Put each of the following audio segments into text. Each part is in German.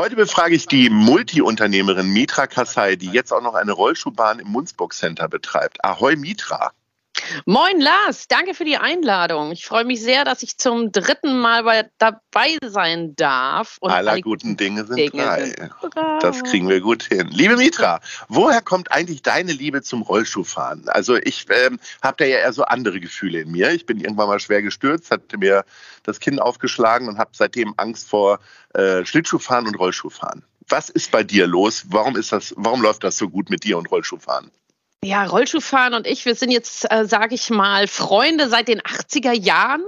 Heute befrage ich die Multi-Unternehmerin Mitra Kassai, die jetzt auch noch eine Rollschuhbahn im Munzburg Center betreibt. Ahoi Mitra. Moin Lars, danke für die Einladung. Ich freue mich sehr, dass ich zum dritten Mal bei, dabei sein darf. Und Aller guten Dinge sind Dinge drei. Sind das kriegen wir gut hin. Liebe Mitra, woher kommt eigentlich deine Liebe zum Rollschuhfahren? Also ich ähm, habe da ja eher so andere Gefühle in mir. Ich bin irgendwann mal schwer gestürzt, hatte mir das Kinn aufgeschlagen und habe seitdem Angst vor äh, Schlittschuhfahren und Rollschuhfahren. Was ist bei dir los? Warum ist das? Warum läuft das so gut mit dir und Rollschuhfahren? Ja, Rollschuhfahren und ich, wir sind jetzt, äh, sage ich mal, Freunde seit den 80er Jahren.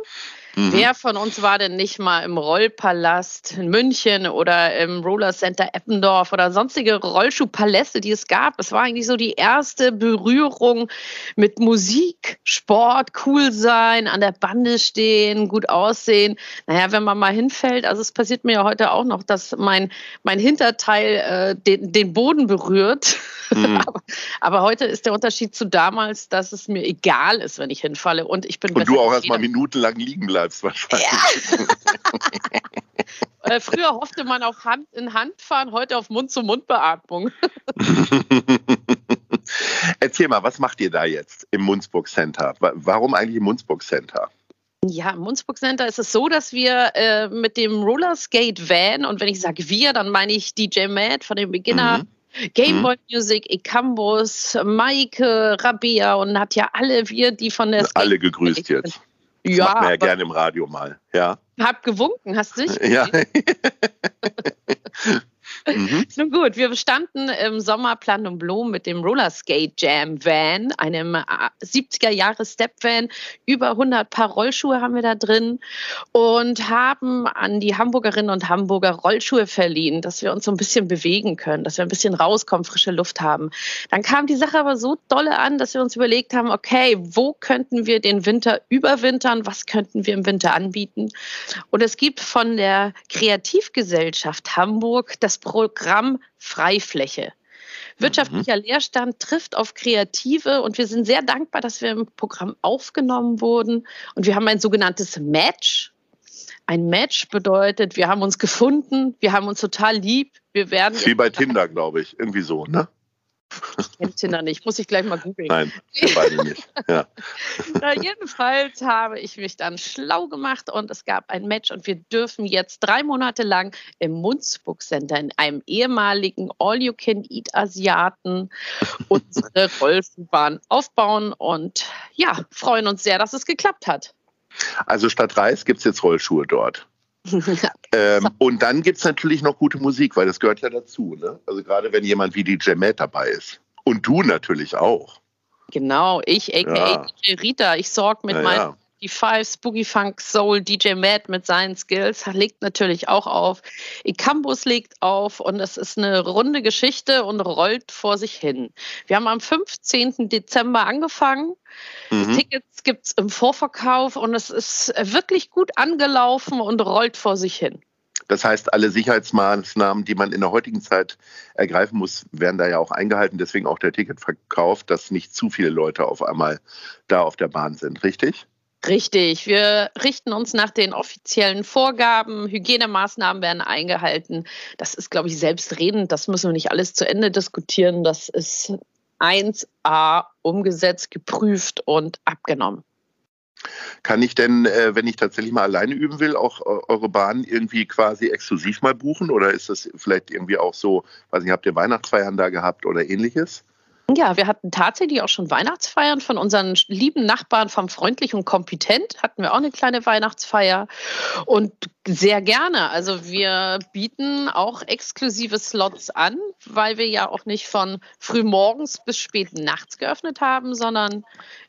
Mhm. Wer von uns war denn nicht mal im Rollpalast in München oder im Roller Center Eppendorf oder sonstige Rollschuhpaläste, die es gab? Es war eigentlich so die erste Berührung mit Musik, Sport, cool sein, an der Bande stehen, gut aussehen. Naja, wenn man mal hinfällt, also es passiert mir ja heute auch noch, dass mein, mein Hinterteil äh, den, den Boden berührt. Mhm. aber, aber, heute ist der Unterschied zu damals, dass es mir egal ist, wenn ich hinfalle. Und ich bin Und du auch erstmal minutenlang liegen bleibst wahrscheinlich. Ja. Äh, früher hoffte man auf Hand in Hand fahren, heute auf Mund-zu-Mund-Beatmung. Erzähl mal, was macht ihr da jetzt im Munzburg Center? Warum eigentlich im Munzburg Center? Ja, im Munzburg Center ist es so, dass wir äh, mit dem Rollerskate Van, und wenn ich sage wir, dann meine ich DJ Matt von dem Beginner. Mhm Gameboy mhm. Music, Ekambus, Maike, Rabea und hat ja alle wir, die von der. Alle gegrüßt jetzt. Das ja, macht man ja gerne im Radio mal. Ja. Hab gewunken, hast du dich? Ja. Mhm. Nun gut, wir standen im Sommer Plan und Blumen mit dem Rollerskate Jam Van, einem 70er äh, Jahre Step Van. Über 100 Paar Rollschuhe haben wir da drin und haben an die Hamburgerinnen und Hamburger Rollschuhe verliehen, dass wir uns so ein bisschen bewegen können, dass wir ein bisschen rauskommen, frische Luft haben. Dann kam die Sache aber so dolle an, dass wir uns überlegt haben, okay, wo könnten wir den Winter überwintern? Was könnten wir im Winter anbieten? Und es gibt von der Kreativgesellschaft Hamburg das Programm Freifläche. Wirtschaftlicher mhm. Leerstand trifft auf Kreative und wir sind sehr dankbar, dass wir im Programm aufgenommen wurden. Und wir haben ein sogenanntes Match. Ein Match bedeutet, wir haben uns gefunden, wir haben uns total lieb. Wir werden Wie bei Tinder, glaube ich. Irgendwie so, ne? Ich kenne Tinder nicht, muss ich gleich mal googeln. Nein, wir beide nicht. Ja. Na, jedenfalls habe ich mich dann schlau gemacht und es gab ein Match und wir dürfen jetzt drei Monate lang im Munzburg Center in einem ehemaligen All-You-Can-Eat-Asiaten unsere Rollschuhbahn aufbauen und ja, freuen uns sehr, dass es geklappt hat. Also statt Reis gibt es jetzt Rollschuhe dort. ähm, und dann gibt es natürlich noch gute Musik, weil das gehört ja dazu. Ne? Also gerade wenn jemand wie DJ Matt dabei ist. Und du natürlich auch. Genau, ich, aka ja. DJ Rita. Ich sorge mit ja, meinen ja. die Five, Spooky Funk Soul, DJ Matt mit seinen Skills legt natürlich auch auf. Ikambus legt auf und es ist eine runde Geschichte und rollt vor sich hin. Wir haben am 15. Dezember angefangen. Mhm. Tickets gibt es im Vorverkauf und es ist wirklich gut angelaufen und rollt vor sich hin. Das heißt, alle Sicherheitsmaßnahmen, die man in der heutigen Zeit ergreifen muss, werden da ja auch eingehalten. Deswegen auch der Ticketverkauf, dass nicht zu viele Leute auf einmal da auf der Bahn sind, richtig? Richtig. Wir richten uns nach den offiziellen Vorgaben. Hygienemaßnahmen werden eingehalten. Das ist, glaube ich, selbstredend. Das müssen wir nicht alles zu Ende diskutieren. Das ist 1a umgesetzt, geprüft und abgenommen. Kann ich denn, äh, wenn ich tatsächlich mal alleine üben will, auch äh, eure Bahn irgendwie quasi exklusiv mal buchen? Oder ist das vielleicht irgendwie auch so, weiß nicht, habt ihr Weihnachtsfeiern da gehabt oder ähnliches? Ja, wir hatten tatsächlich auch schon Weihnachtsfeiern von unseren lieben Nachbarn vom Freundlich und Kompetent. Hatten wir auch eine kleine Weihnachtsfeier und sehr gerne. Also wir bieten auch exklusive Slots an, weil wir ja auch nicht von frühmorgens bis spät nachts geöffnet haben, sondern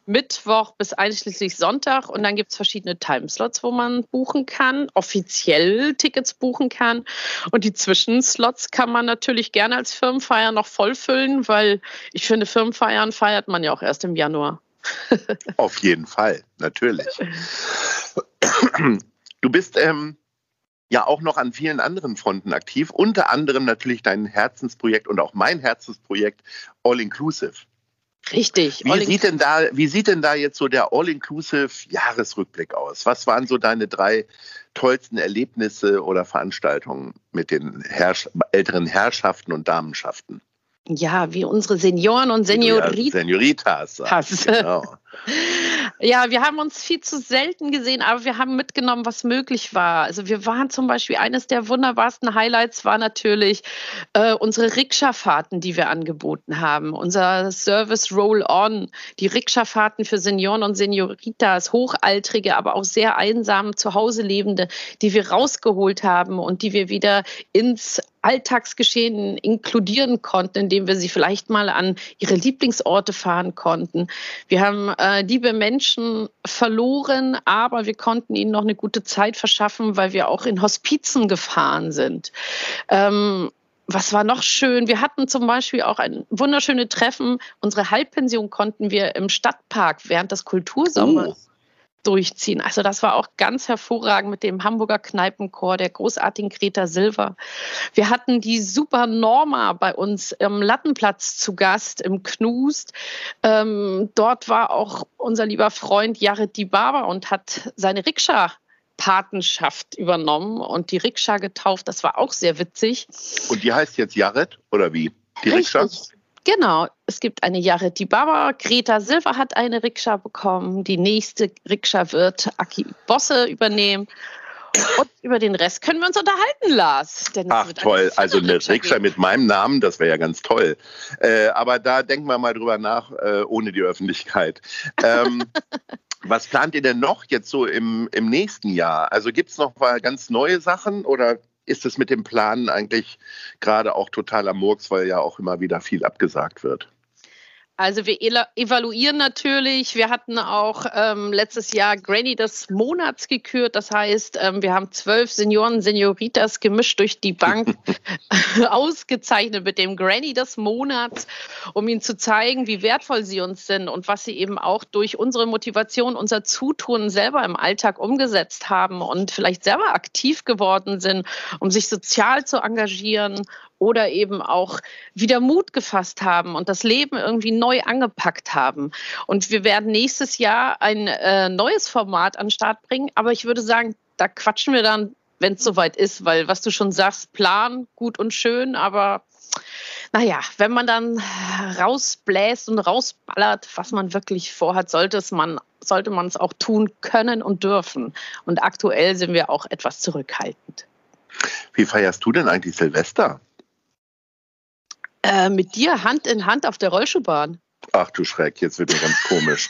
Mittwoch bis einschließlich Sonntag und dann gibt es verschiedene Timeslots, wo man buchen kann, offiziell Tickets buchen kann und die Zwischenslots kann man natürlich gerne als Firmenfeier noch vollfüllen, weil ich finde, Firmenfeiern feiert man ja auch erst im Januar. Auf jeden Fall, natürlich. Du bist ähm, ja auch noch an vielen anderen Fronten aktiv, unter anderem natürlich dein Herzensprojekt und auch mein Herzensprojekt All Inclusive. Richtig. Wie sieht, denn da, wie sieht denn da jetzt so der All-Inclusive-Jahresrückblick aus? Was waren so deine drei tollsten Erlebnisse oder Veranstaltungen mit den Herrsch älteren Herrschaften und Damenschaften? Ja, wie unsere Senioren und Senioritas. Senioritas. Genau. Ja, wir haben uns viel zu selten gesehen, aber wir haben mitgenommen, was möglich war. Also wir waren zum Beispiel, eines der wunderbarsten Highlights war natürlich äh, unsere Rikscha-Fahrten, die wir angeboten haben. Unser Service Roll-On, die Rikscha-Fahrten für Senioren und Senioritas, Hochaltrige, aber auch sehr einsam zu Hause lebende, die wir rausgeholt haben und die wir wieder ins Alltagsgeschehen inkludieren konnten, indem wir sie vielleicht mal an ihre Lieblingsorte fahren konnten. Wir haben äh, liebe Menschen verloren, aber wir konnten ihnen noch eine gute Zeit verschaffen, weil wir auch in Hospizen gefahren sind. Ähm, was war noch schön? Wir hatten zum Beispiel auch ein wunderschönes Treffen. Unsere Halbpension konnten wir im Stadtpark während des Kultursommers. Durchziehen. Also das war auch ganz hervorragend mit dem Hamburger Kneipenchor, der großartigen Greta Silver. Wir hatten die Super Norma bei uns im Lattenplatz zu Gast im Knust. Ähm, dort war auch unser lieber Freund Jared Dibaba und hat seine Rikscha Patenschaft übernommen und die Rikscha getauft. Das war auch sehr witzig. Und die heißt jetzt Jared oder wie? Die Rikscha? Genau, es gibt eine Jared Baba. Greta Silver hat eine Rikscha bekommen. Die nächste Rikscha wird Aki Bosse übernehmen. Und über den Rest können wir uns unterhalten, Lars. Ach toll, also eine Rikscha mit meinem Namen, das wäre ja ganz toll. Äh, aber da denken wir mal drüber nach, äh, ohne die Öffentlichkeit. Ähm, was plant ihr denn noch jetzt so im, im nächsten Jahr? Also gibt es noch mal ganz neue Sachen oder ist es mit dem Planen eigentlich gerade auch totaler Murks, weil ja auch immer wieder viel abgesagt wird? Also wir evaluieren natürlich. Wir hatten auch ähm, letztes Jahr Granny des Monats gekürt. Das heißt, ähm, wir haben zwölf Senioren, Senioritas gemischt durch die Bank ausgezeichnet mit dem Granny des Monats, um ihnen zu zeigen, wie wertvoll sie uns sind und was sie eben auch durch unsere Motivation, unser Zutun selber im Alltag umgesetzt haben und vielleicht selber aktiv geworden sind, um sich sozial zu engagieren oder eben auch wieder Mut gefasst haben und das Leben irgendwie neu angepackt haben. Und wir werden nächstes Jahr ein äh, neues Format an den Start bringen, aber ich würde sagen, da quatschen wir dann, wenn es soweit ist, weil was du schon sagst, Plan, gut und schön, aber naja, wenn man dann rausbläst und rausballert, was man wirklich vorhat, sollte es man sollte man es auch tun können und dürfen. Und aktuell sind wir auch etwas zurückhaltend. Wie feierst du denn eigentlich Silvester? Äh, mit dir Hand in Hand auf der Rollschuhbahn. Ach du Schreck, jetzt wird mir ganz komisch.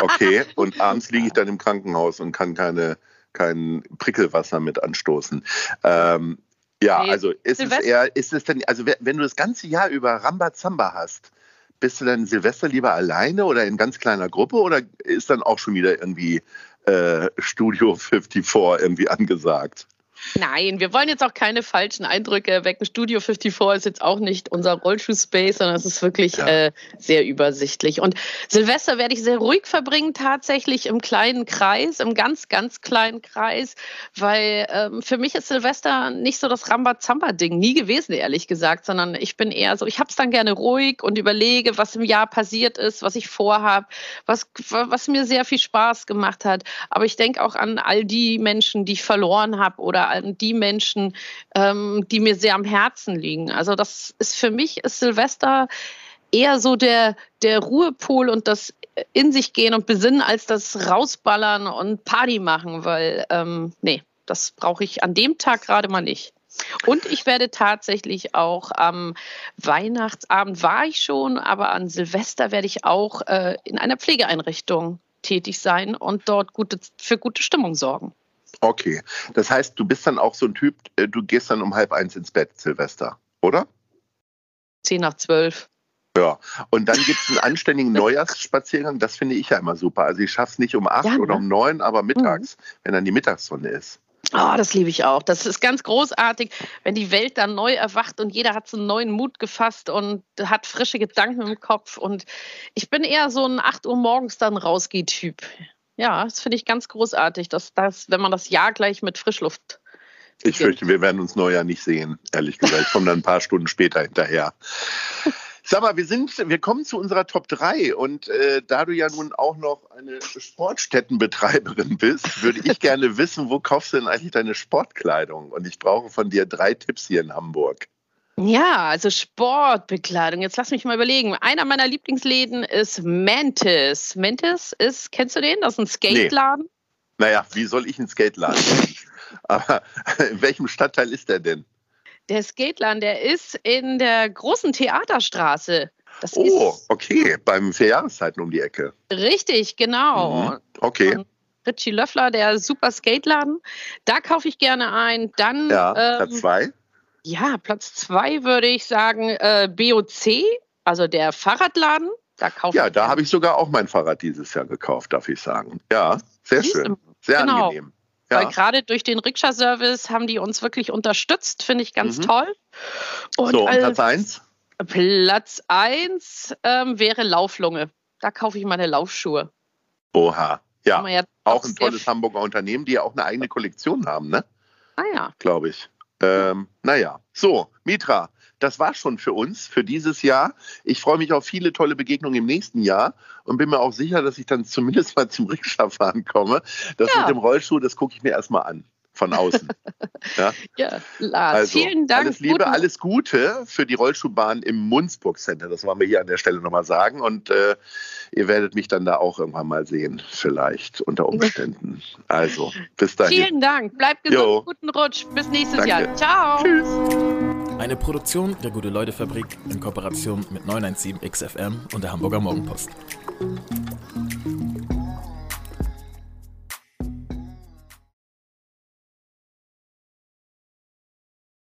Okay, und abends liege ich dann im Krankenhaus und kann keine, kein Prickelwasser mit anstoßen. Ähm, ja, nee. also ist Silvester es eher, ist es denn, also wenn du das ganze Jahr über Rambazamba hast, bist du dann Silvester lieber alleine oder in ganz kleiner Gruppe oder ist dann auch schon wieder irgendwie äh, Studio 54 irgendwie angesagt? Nein, wir wollen jetzt auch keine falschen Eindrücke wecken. Studio 54 ist jetzt auch nicht unser Rollschuh-Space, sondern es ist wirklich ja. äh, sehr übersichtlich. Und Silvester werde ich sehr ruhig verbringen, tatsächlich im kleinen Kreis, im ganz, ganz kleinen Kreis, weil ähm, für mich ist Silvester nicht so das Rambazamba-Ding, nie gewesen, ehrlich gesagt, sondern ich bin eher so, ich habe es dann gerne ruhig und überlege, was im Jahr passiert ist, was ich vorhabe, was, was mir sehr viel Spaß gemacht hat. Aber ich denke auch an all die Menschen, die ich verloren habe oder an die Menschen, ähm, die mir sehr am Herzen liegen. Also das ist für mich ist Silvester eher so der, der Ruhepol und das in sich gehen und besinnen, als das rausballern und Party machen, weil, ähm, nee, das brauche ich an dem Tag gerade mal nicht. Und ich werde tatsächlich auch am Weihnachtsabend war ich schon, aber an Silvester werde ich auch äh, in einer Pflegeeinrichtung tätig sein und dort gute, für gute Stimmung sorgen. Okay, das heißt, du bist dann auch so ein Typ, äh, du gehst dann um halb eins ins Bett, Silvester, oder? Zehn nach zwölf. Ja, und dann gibt es einen anständigen Neujahrsspaziergang, das finde ich ja immer super. Also ich schaffe es nicht um acht ja, ne? oder um neun, aber mittags, mhm. wenn dann die Mittagssonne ist. Oh, das liebe ich auch. Das ist ganz großartig, wenn die Welt dann neu erwacht und jeder hat so einen neuen Mut gefasst und hat frische Gedanken im Kopf. Und ich bin eher so ein 8 Uhr morgens dann rausgeht-Typ. Ja, das finde ich ganz großartig, dass das, wenn man das Jahr gleich mit Frischluft. Ich fürchte, wir werden uns Neujahr nicht sehen, ehrlich gesagt. Ich komme dann ein paar Stunden später hinterher. Sag mal, wir sind, wir kommen zu unserer Top 3 und äh, da du ja nun auch noch eine Sportstättenbetreiberin bist, würde ich gerne wissen, wo kaufst du denn eigentlich deine Sportkleidung? Und ich brauche von dir drei Tipps hier in Hamburg. Ja, also Sportbekleidung. Jetzt lass mich mal überlegen. Einer meiner Lieblingsläden ist Mantis. Mantis ist, kennst du den? Das ist ein Skateladen. Nee. Naja, wie soll ich einen Skateladen kennen? Aber in welchem Stadtteil ist der denn? Der Skateland, der ist in der großen Theaterstraße. Das oh, okay, beim Vierjahreszeiten um die Ecke. Richtig, genau. Mhm. Okay. Und Richie Löffler, der super Skateladen. Da kaufe ich gerne ein. Dann. Ja, ähm, zwei. Ja, Platz zwei würde ich sagen äh, BOC, also der Fahrradladen. Da kaufe ja, da habe ich sogar auch mein Fahrrad dieses Jahr gekauft, darf ich sagen. Ja, sehr schön. Sehr genau. angenehm. Ja. Weil gerade durch den Rikscha-Service haben die uns wirklich unterstützt, finde ich ganz mhm. toll. Und so, und Platz 1? Platz 1 ähm, wäre Lauflunge. Da kaufe ich meine Laufschuhe. Oha, ja. ja auch ein tolles Hamburger Unternehmen, die ja auch eine eigene Kollektion haben, ne? Ah ja. Glaube ich. Ähm, naja, so, Mitra, das war schon für uns, für dieses Jahr. Ich freue mich auf viele tolle Begegnungen im nächsten Jahr und bin mir auch sicher, dass ich dann zumindest mal zum Rikscha-Fahren komme. Das ja. mit dem Rollstuhl, das gucke ich mir erstmal an von außen. ja, ja Lars, also, vielen Dank. Alles Liebe, alles Gute für die Rollschuhbahn im Munzburg Center. Das wollen wir hier an der Stelle nochmal sagen. Und äh, ihr werdet mich dann da auch irgendwann mal sehen, vielleicht unter Umständen. Also, bis dahin. Vielen Dank. Bleibt gesund, jo. guten Rutsch. Bis nächstes Danke. Jahr. Ciao. Tschüss. Eine Produktion der Gute-Leute-Fabrik in Kooperation mit 917 XFM und der Hamburger Morgenpost.